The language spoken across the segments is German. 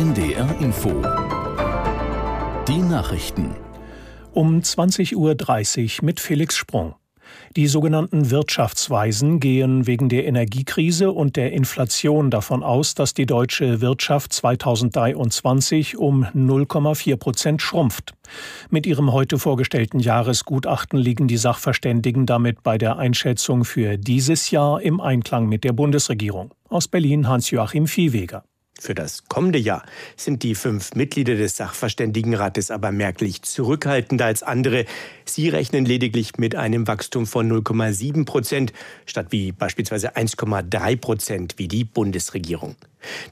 NDR Info. Die Nachrichten. Um 20.30 Uhr mit Felix Sprung. Die sogenannten Wirtschaftsweisen gehen wegen der Energiekrise und der Inflation davon aus, dass die deutsche Wirtschaft 2023 um 0,4 Prozent schrumpft. Mit ihrem heute vorgestellten Jahresgutachten liegen die Sachverständigen damit bei der Einschätzung für dieses Jahr im Einklang mit der Bundesregierung. Aus Berlin Hans-Joachim Viehweger. Für das kommende Jahr sind die fünf Mitglieder des Sachverständigenrates aber merklich zurückhaltender als andere. Sie rechnen lediglich mit einem Wachstum von 0,7 Prozent statt wie beispielsweise 1,3 Prozent wie die Bundesregierung.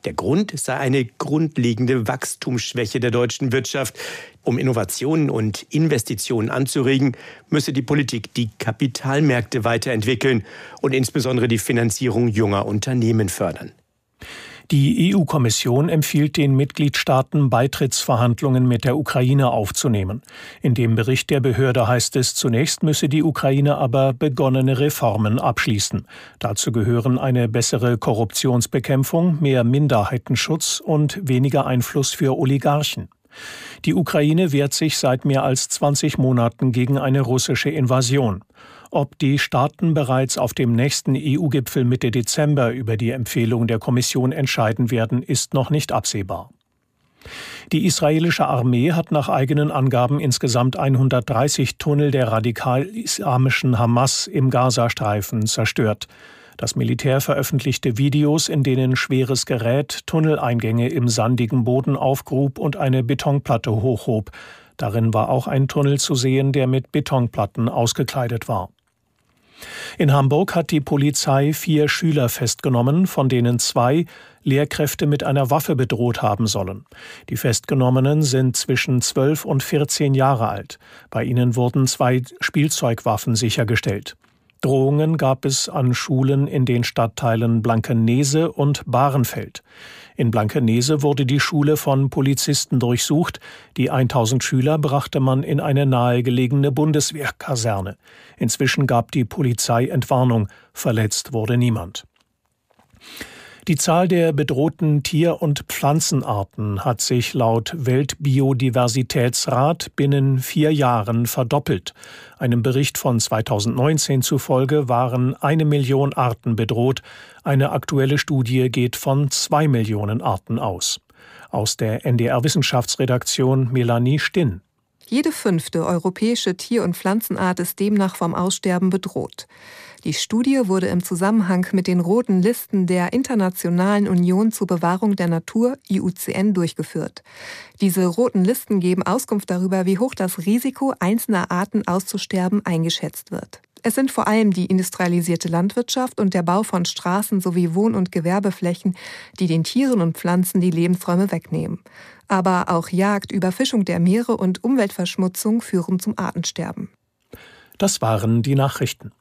Der Grund sei eine grundlegende Wachstumsschwäche der deutschen Wirtschaft. Um Innovationen und Investitionen anzuregen, müsse die Politik die Kapitalmärkte weiterentwickeln und insbesondere die Finanzierung junger Unternehmen fördern. Die EU-Kommission empfiehlt den Mitgliedstaaten, Beitrittsverhandlungen mit der Ukraine aufzunehmen. In dem Bericht der Behörde heißt es, zunächst müsse die Ukraine aber begonnene Reformen abschließen. Dazu gehören eine bessere Korruptionsbekämpfung, mehr Minderheitenschutz und weniger Einfluss für Oligarchen. Die Ukraine wehrt sich seit mehr als 20 Monaten gegen eine russische Invasion. Ob die Staaten bereits auf dem nächsten EU-Gipfel Mitte Dezember über die Empfehlung der Kommission entscheiden werden, ist noch nicht absehbar. Die israelische Armee hat nach eigenen Angaben insgesamt 130 Tunnel der radikal-islamischen Hamas im Gazastreifen zerstört. Das Militär veröffentlichte Videos, in denen schweres Gerät Tunneleingänge im sandigen Boden aufgrub und eine Betonplatte hochhob. Darin war auch ein Tunnel zu sehen, der mit Betonplatten ausgekleidet war. In Hamburg hat die Polizei vier Schüler festgenommen, von denen zwei Lehrkräfte mit einer Waffe bedroht haben sollen. Die Festgenommenen sind zwischen 12 und 14 Jahre alt. Bei ihnen wurden zwei Spielzeugwaffen sichergestellt. Drohungen gab es an Schulen in den Stadtteilen Blankenese und Bahrenfeld. In Blankenese wurde die Schule von Polizisten durchsucht. Die 1000 Schüler brachte man in eine nahegelegene Bundeswehrkaserne. Inzwischen gab die Polizei Entwarnung. Verletzt wurde niemand. Die Zahl der bedrohten Tier- und Pflanzenarten hat sich laut Weltbiodiversitätsrat binnen vier Jahren verdoppelt. Einem Bericht von 2019 zufolge waren eine Million Arten bedroht. Eine aktuelle Studie geht von zwei Millionen Arten aus. Aus der NDR Wissenschaftsredaktion Melanie Stinn. Jede fünfte europäische Tier- und Pflanzenart ist demnach vom Aussterben bedroht. Die Studie wurde im Zusammenhang mit den roten Listen der Internationalen Union zur Bewahrung der Natur IUCN durchgeführt. Diese roten Listen geben Auskunft darüber, wie hoch das Risiko einzelner Arten auszusterben eingeschätzt wird. Es sind vor allem die industrialisierte Landwirtschaft und der Bau von Straßen sowie Wohn- und Gewerbeflächen, die den Tieren und Pflanzen die Lebensräume wegnehmen. Aber auch Jagd, Überfischung der Meere und Umweltverschmutzung führen zum Artensterben. Das waren die Nachrichten.